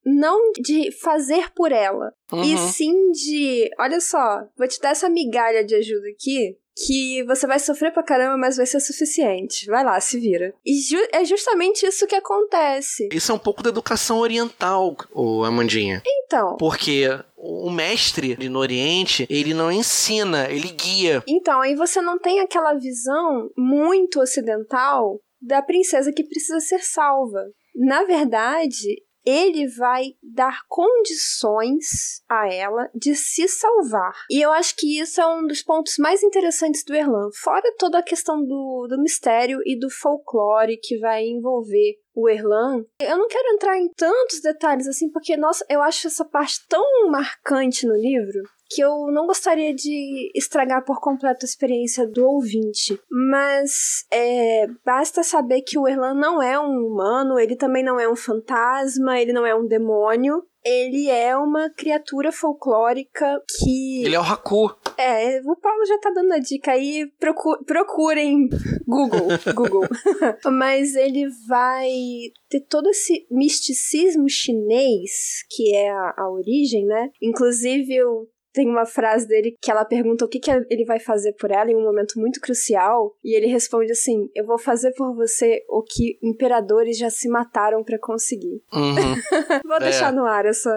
não de fazer por ela, Uhum. e sim de, olha só, vou te dar essa migalha de ajuda aqui, que você vai sofrer pra caramba, mas vai ser suficiente. Vai lá, se vira. E ju- é justamente isso que acontece. Isso é um pouco da educação oriental, ô Amandinha. Então, Porque o mestre no Oriente, ele não ensina, ele guia. Então, aí você não tem aquela visão muito ocidental da princesa que precisa ser salva. Na verdade, ele vai dar condições a ela de se salvar. E eu acho que isso é um dos pontos mais interessantes do Erlan. Fora toda a questão do, do mistério e do folclore que vai envolver o Erlan. Eu não quero entrar em tantos detalhes assim, porque, nossa, eu acho essa parte tão marcante no livro que eu não gostaria de estragar por completo a experiência do ouvinte. Mas é, basta saber que o Erlan não é um humano, ele também não é um fantasma, ele não é um demônio. Ele é uma criatura folclórica que. Ele é o Haku. É, o Paulo já tá dando a dica aí. Procu procurem Google. [laughs] Google. [laughs] Mas ele vai ter todo esse misticismo chinês, que é a, a origem, né? Inclusive, eu tem uma frase dele que ela pergunta o que, que ele vai fazer por ela em um momento muito crucial, e ele responde assim: Eu vou fazer por você o que imperadores já se mataram pra conseguir. Uhum. [laughs] Vou deixar no ar essa,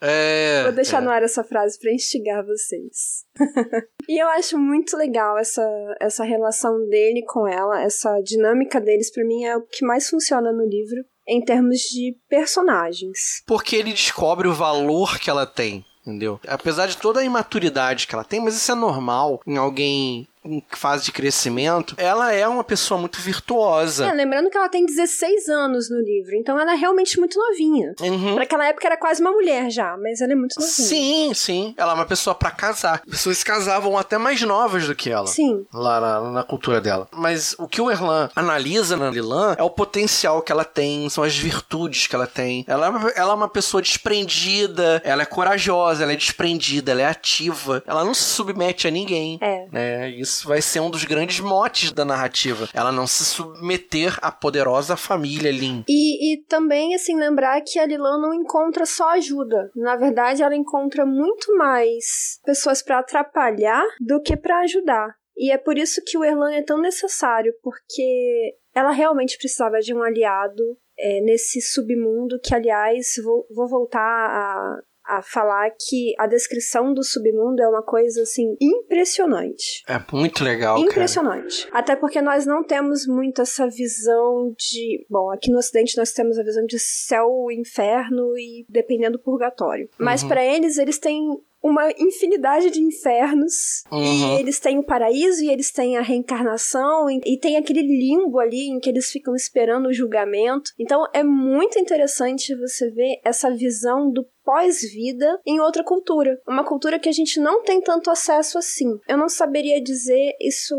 É. Vou deixar é. no ar essa frase pra instigar vocês. [laughs] e eu acho muito legal essa, essa relação dele com ela, essa dinâmica deles, pra mim é o que mais funciona no livro em termos de personagens. Porque ele descobre o valor que ela tem. Entendeu? Apesar de toda a imaturidade que ela tem, mas isso é normal em alguém em fase de crescimento, ela é uma pessoa muito virtuosa. É, lembrando que ela tem 16 anos no livro, então ela é realmente muito novinha. Uhum. Pra aquela época era quase uma mulher já, mas ela é muito novinha. Sim, sim. Ela é uma pessoa pra casar. Pessoas se casavam até mais novas do que ela. Sim. Lá na, na cultura dela. Mas o que o Erlan analisa na Lilan é o potencial que ela tem, são as virtudes que ela tem. Ela, é uma- ela é uma pessoa desprendida, ela é corajosa, ela é desprendida, ela é ativa, ela não se submete a ninguém. É. né? Isso vai ser um dos grandes motes da narrativa. Ela não se submeter à poderosa família Lin. E, e também, assim, lembrar que a Lilan não encontra só ajuda. Na verdade, ela encontra muito mais pessoas pra atrapalhar do que pra ajudar. E é por isso que o Erlan é tão necessário, porque ela realmente precisava de um aliado é, nesse submundo que, aliás, vou, vou voltar a, a falar que a descrição do submundo é uma coisa, assim, impressionante. É muito legal, cara. Impressionante. Até porque nós não temos muito essa visão de. Bom, aqui no Ocidente nós temos a visão de céu, inferno e dependendo do purgatório. Mas Uhum. pra eles, eles têm uma infinidade de infernos. Uhum. E eles têm o paraíso e eles têm a reencarnação. E, e tem aquele limbo ali em que eles ficam esperando o julgamento. Então é muito interessante você ver essa visão do pós-vida em outra cultura. Uma cultura que a gente não tem tanto acesso assim. Eu não saberia dizer isso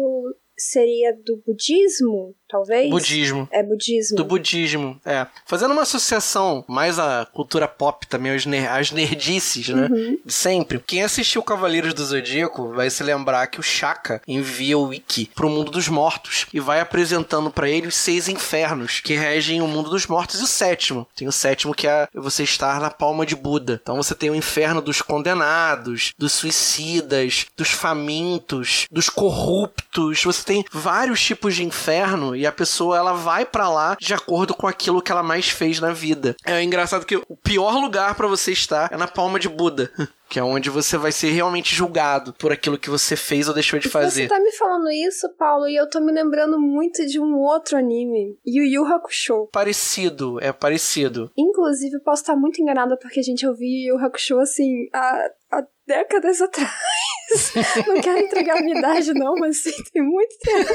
seria do budismo, talvez? Budismo. É budismo. Do budismo, é. Fazendo uma associação mais à cultura pop também, aos ner às nerdices, né? Uhum. De sempre. Quem assistiu Cavaleiros do Zodíaco vai se lembrar que o Shaka envia o Ikki pro mundo dos mortos e vai apresentando pra ele os seis infernos que regem o mundo dos mortos e o sétimo. Tem o sétimo que é você estar na palma de Buda. Então você tem o inferno dos condenados, dos suicidas, dos famintos, dos corruptos. Você tem vários tipos de inferno e E a pessoa, ela vai para lá de acordo com aquilo que ela mais fez na vida. É engraçado que o pior lugar para você estar é na palma de Buda. [laughs] Que é onde você vai ser realmente julgado por aquilo que você fez ou deixou de fazer. Você tá me falando isso, Paulo, e eu tô me lembrando muito de um outro anime, Yu Yu Hakusho. Parecido, é parecido. Inclusive, posso estar muito enganada porque, gente, eu vi Yu Yu Hakusho assim há, há décadas atrás. [laughs] não quero entregar a minha idade, não, mas sim, tem muito tempo.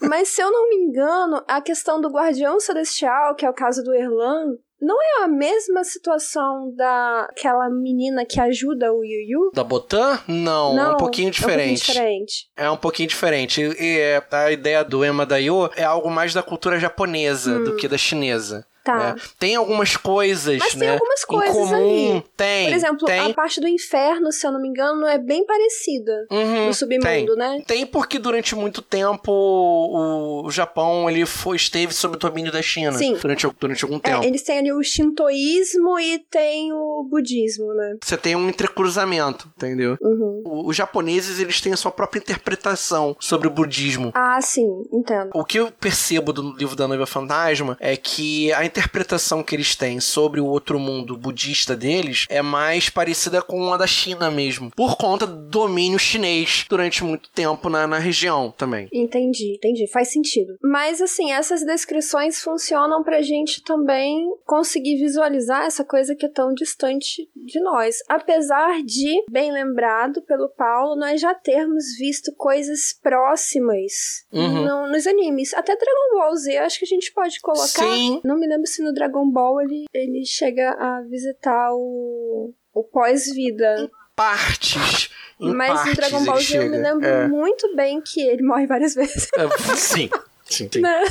[laughs] mas se eu não me engano, a questão do Guardião Celestial, que é o caso do Erlan, não é a mesma situação daquela menina que ajuda o Yu Yu? Da Botan? Não, Não, é um pouquinho diferente. É um pouquinho diferente. É um pouquinho diferente. E, e, é, a ideia do Ema Daio é algo mais da cultura japonesa do que da chinesa. Tá. né? Tem algumas coisas, Mas né? tem algumas em coisas comum. ali. Tem. Por exemplo, tem. a parte do inferno, se eu não me engano, é bem parecida Uhum, do submundo, tem. né? Tem porque durante muito tempo o, o Japão ele foi, esteve sob o domínio da China. Sim. Durante, durante algum É, tempo. eles têm ali o shintoísmo e tem o budismo, né? Você tem um entrecruzamento, entendeu? Uhum. O- Os japoneses eles têm a sua própria interpretação sobre o budismo. Ah, sim, entendo. O que eu percebo do livro da Noiva Fantasma é que a interpretação que eles têm sobre o outro mundo budista deles é mais parecida com a da China mesmo, por conta do domínio chinês durante muito tempo na, na região também. Entendi, entendi. Faz sentido. Mas, assim, essas descrições funcionam pra gente também conseguir visualizar essa coisa que é tão distante de nós. Apesar de, bem lembrado pelo Paulo, nós já termos visto coisas próximas Uhum. no- nos animes. Até Dragon Ball Z, acho que a gente pode colocar. Sim. Não me lembro se no Dragon Ball ele, ele chega a visitar o, o pós-vida. Partes. Em Mas partes no Dragon Ball Z eu me lembro É. muito bem que ele morre várias [laughs] vezes. É, sim. Sim, sim. né?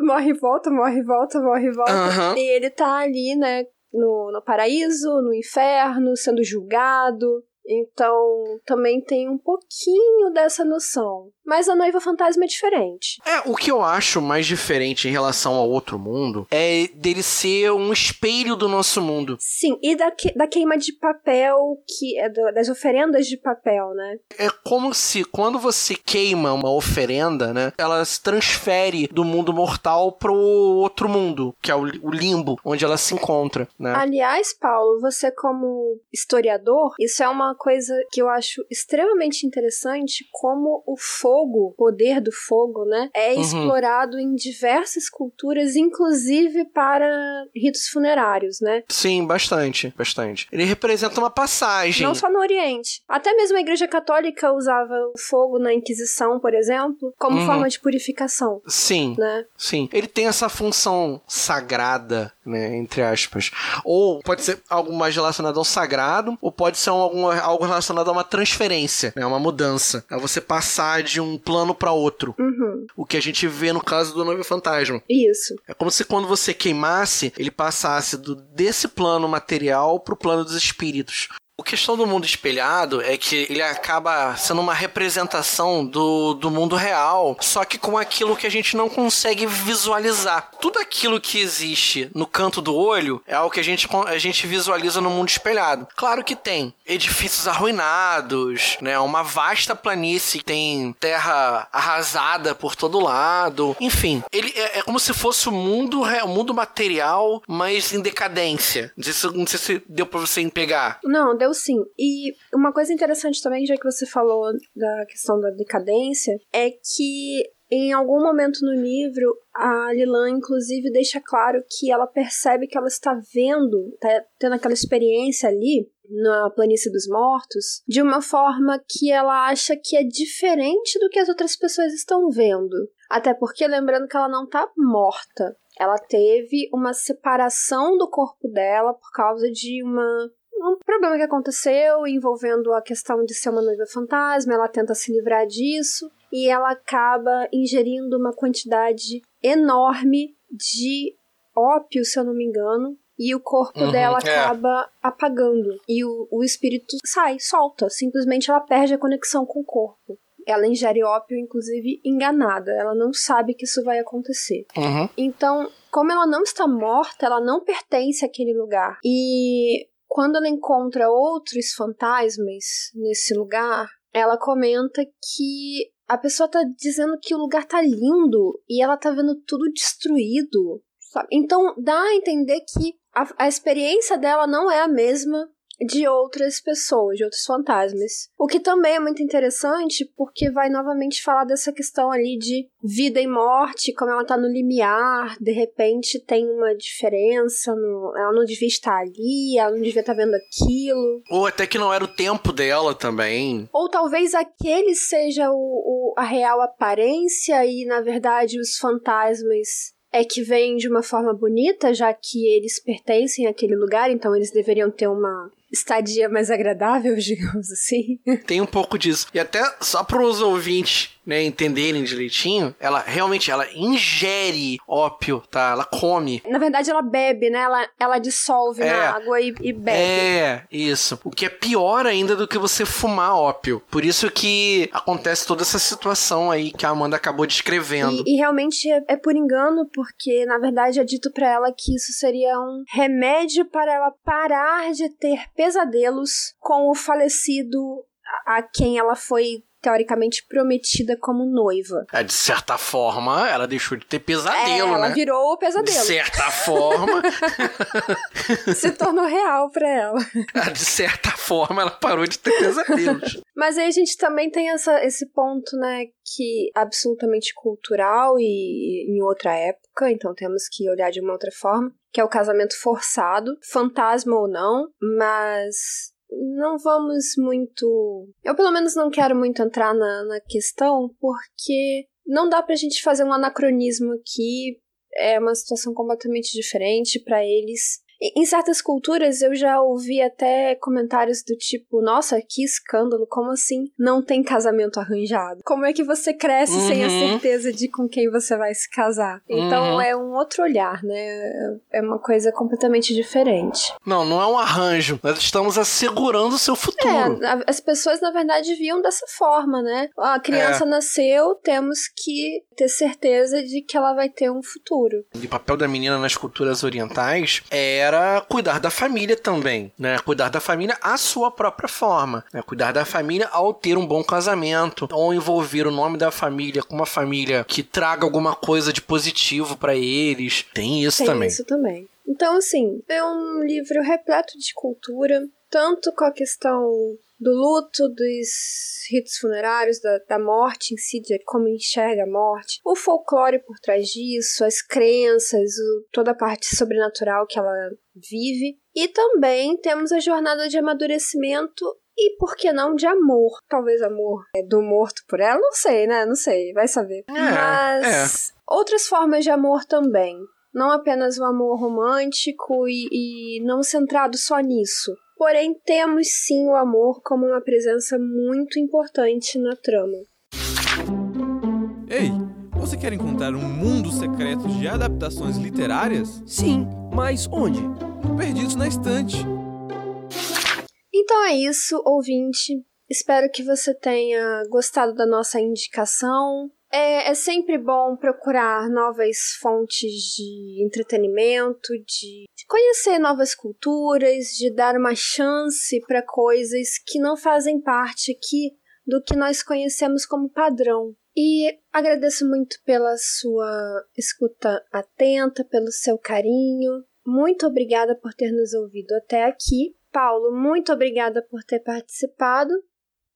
morre e volta, morre e volta, morre e volta. Aham. E ele tá ali, né, no, no paraíso, no inferno, sendo julgado. Então, também tem um pouquinho dessa noção. Mas a noiva fantasma é diferente. É, o que eu acho mais diferente em relação ao outro mundo é dele ser um espelho do nosso mundo. Sim, e da, que- da queima de papel, que é do- das oferendas de papel, né? É como se quando você queima uma oferenda, né, ela se transfere do mundo mortal pro outro mundo, que é o, o limbo, onde ela se encontra, né? Aliás, Paulo, você como historiador, isso é uma coisa que eu acho extremamente interessante, como o fogo, o poder do fogo, né, é Uhum. explorado em diversas culturas, inclusive para ritos funerários, né? Sim, bastante, bastante. Ele representa uma passagem. Não só no Oriente. Até mesmo a Igreja Católica usava o fogo na Inquisição, por exemplo, como Uhum. forma de purificação, Sim, né? sim. Ele tem essa função sagrada, né, entre aspas. Ou pode ser algo mais relacionado ao sagrado, ou pode ser algum, algo relacionado a uma transferência, né, uma mudança. É você passar de um plano para outro. Uhum. O que a gente vê no caso do Noivo Fantasma. Isso. É como se quando você queimasse, ele passasse do, desse plano material pro plano dos espíritos. A questão do mundo espelhado é que ele acaba sendo uma representação do, do mundo real, só que com aquilo que a gente não consegue visualizar. Tudo aquilo que existe no canto do olho é algo que a gente, a gente visualiza no mundo espelhado. Claro que tem edifícios arruinados, né? Uma vasta planície, tem terra arrasada por todo lado. Enfim, ele é, é como se fosse o mundo, re- o mundo material, mas em decadência. Não sei se, não sei se deu pra você pegar. Não, deu sim. E uma coisa interessante também, já que você falou da questão da decadência, é que em algum momento no livro, a Lilan, inclusive, deixa claro que ela percebe que ela está vendo, tá tendo aquela experiência ali na planície dos mortos, de uma forma que ela acha que é diferente do que as outras pessoas estão vendo. Até porque, lembrando que ela não tá morta. Ela teve uma separação do corpo dela por causa de uma um problema que aconteceu envolvendo a questão de ser uma noiva fantasma, ela tenta se livrar disso e ela acaba ingerindo uma quantidade enorme de ópio, se eu não me engano, e o corpo Uhum, dela é. acaba apagando e o, o espírito sai, solta, simplesmente ela perde a conexão com o corpo. Ela ingere ópio, inclusive, enganada. Ela não sabe que isso vai acontecer. Uhum. Então, como ela não está morta, ela não pertence àquele lugar. E quando ela encontra outros fantasmas nesse lugar, ela comenta que A pessoa tá dizendo que o lugar tá lindo e ela tá vendo tudo destruído. Sabe? Então dá a entender que a, a experiência dela não é a mesma de outras pessoas, de outros fantasmas. O que também é muito interessante, porque vai novamente falar dessa questão ali de vida e morte, como ela tá no limiar, de repente tem uma diferença, no, ela não devia estar ali, ela não devia estar vendo aquilo. Ou até que não era o tempo dela também. Ou talvez aquele seja o, o a real aparência e, na verdade, os fantasmas é que vêm de uma forma bonita, já que eles pertencem àquele lugar, então eles deveriam ter uma estadia mais agradável, [laughs] digamos assim. Tem um pouco disso. E até só para os ouvintes né, entenderem direitinho, ela realmente ela ingere ópio, tá? Ela come. Na verdade, ela bebe, né? Ela, ela dissolve é, na água e, e, bebe. É, isso. O que é pior ainda do que você fumar ópio. Por isso que acontece toda essa situação aí que a Amanda acabou descrevendo. E, e realmente é, é, por engano, porque na verdade é dito para ela que isso seria um remédio para ela parar de ter pesadelos com o falecido a quem ela foi teoricamente prometida como noiva. É, de certa forma, ela deixou de ter pesadelo, é, ela né? virou o pesadelo. De certa forma. [laughs] Se tornou real pra ela. É, de certa forma, ela parou de ter pesadelos. Mas aí a gente também tem essa, esse ponto, né, que é absolutamente cultural e em outra época, então temos que olhar de uma outra forma, que é o casamento forçado, fantasma ou não, mas não vamos muito. Eu, pelo menos, não quero muito entrar na, na questão, porque não dá pra gente fazer um anacronismo aqui. É uma situação completamente diferente para eles. Em certas culturas eu já ouvi até comentários do tipo: Nossa, que escândalo, como assim não tem casamento arranjado? Como é que você cresce uhum. sem a uhum. certeza de com quem você vai se casar? Então uhum. é um outro olhar, né? É uma coisa completamente diferente. Não, não é um arranjo. Nós estamos assegurando o seu futuro. É, as pessoas na verdade viam dessa forma, né? A criança é. nasceu, temos que ter certeza de que ela vai ter um futuro. O papel da menina nas culturas orientais é era cuidar da família também, né? Cuidar da família à sua própria forma, né? Cuidar da família ao ter um bom casamento, ou envolver o nome da família com uma família que traga alguma coisa de positivo para eles. Tem isso Tem também. isso também. Então, assim, é um livro repleto de cultura, tanto com a questão do luto, dos ritos funerários, da, da morte em si, de como enxerga a morte, o folclore por trás disso, as crenças, o, toda a parte sobrenatural que ela vive. E também temos a jornada de amadurecimento e por que não de amor? Talvez amor é do morto por ela, não sei, né? Não sei, vai saber. É, Mas é. outras formas de amor também. Não apenas o amor romântico e, e não centrado só nisso. Porém, temos sim o amor como uma presença muito importante na trama. Ei, você quer encontrar um mundo secreto de adaptações literárias? Sim, mas onde? Perdidos na Estante. Então é isso, ouvinte. Espero que você tenha gostado da nossa indicação. É, é, sempre bom procurar novas fontes de entretenimento, de, conhecer novas culturas, de dar uma chance para coisas que não fazem parte aqui do que nós conhecemos como padrão. E agradeço muito pela sua escuta atenta, pelo seu carinho. Muito obrigada por ter nos ouvido até aqui. Paulo, muito obrigada por ter participado.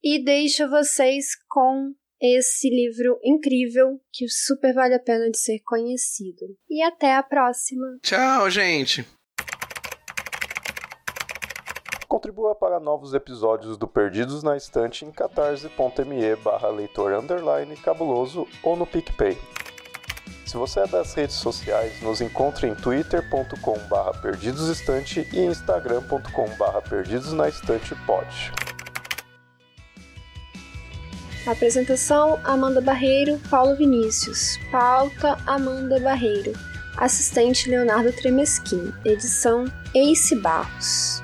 E deixo vocês com esse livro incrível que super vale a pena de ser conhecido. E até a próxima. Tchau, gente. Contribua para novos episódios do Perdidos na Estante em catarse.me barra leitor underline cabuloso ou no PicPay. Se você é das redes sociais, nos encontre em twitter.com barra perdidosestante e instagram.com barra perdidosnaestantepod. Apresentação: Amanda Barreiro, Paulo Vinícius. Pauta: Amanda Barreiro. Assistente: Leonardo Tremesquim. Edição: Ace Barros.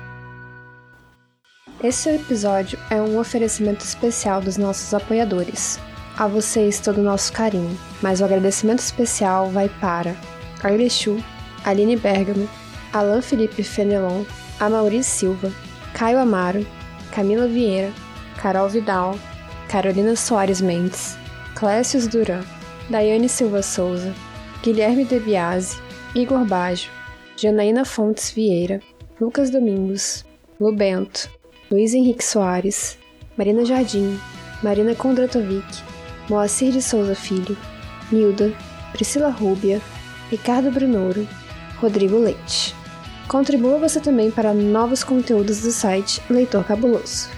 Esse episódio é um oferecimento especial dos nossos apoiadores. A vocês todo o nosso carinho, mas o agradecimento especial vai para Arle Chu, Aline Bergamo, Alain Felipe Fenelon, Amaury Silva, Caio Amaro, Camila Vieira, Carol Vidal, Carolina Soares Mendes, Clécius Duran, Daiane Silva Souza, Guilherme Debiase, Igor Baggio, Janaína Fontes Vieira, Lucas Domingos, Lu Bento, Luiz Henrique Soares, Marina Jardim, Marina Kondratovic, Moacir de Souza Filho, Nilda, Priscila Rúbia, Ricardo Brunoro, Rodrigo Leite. Contribua você também para novos conteúdos do site Leitor Cabuloso.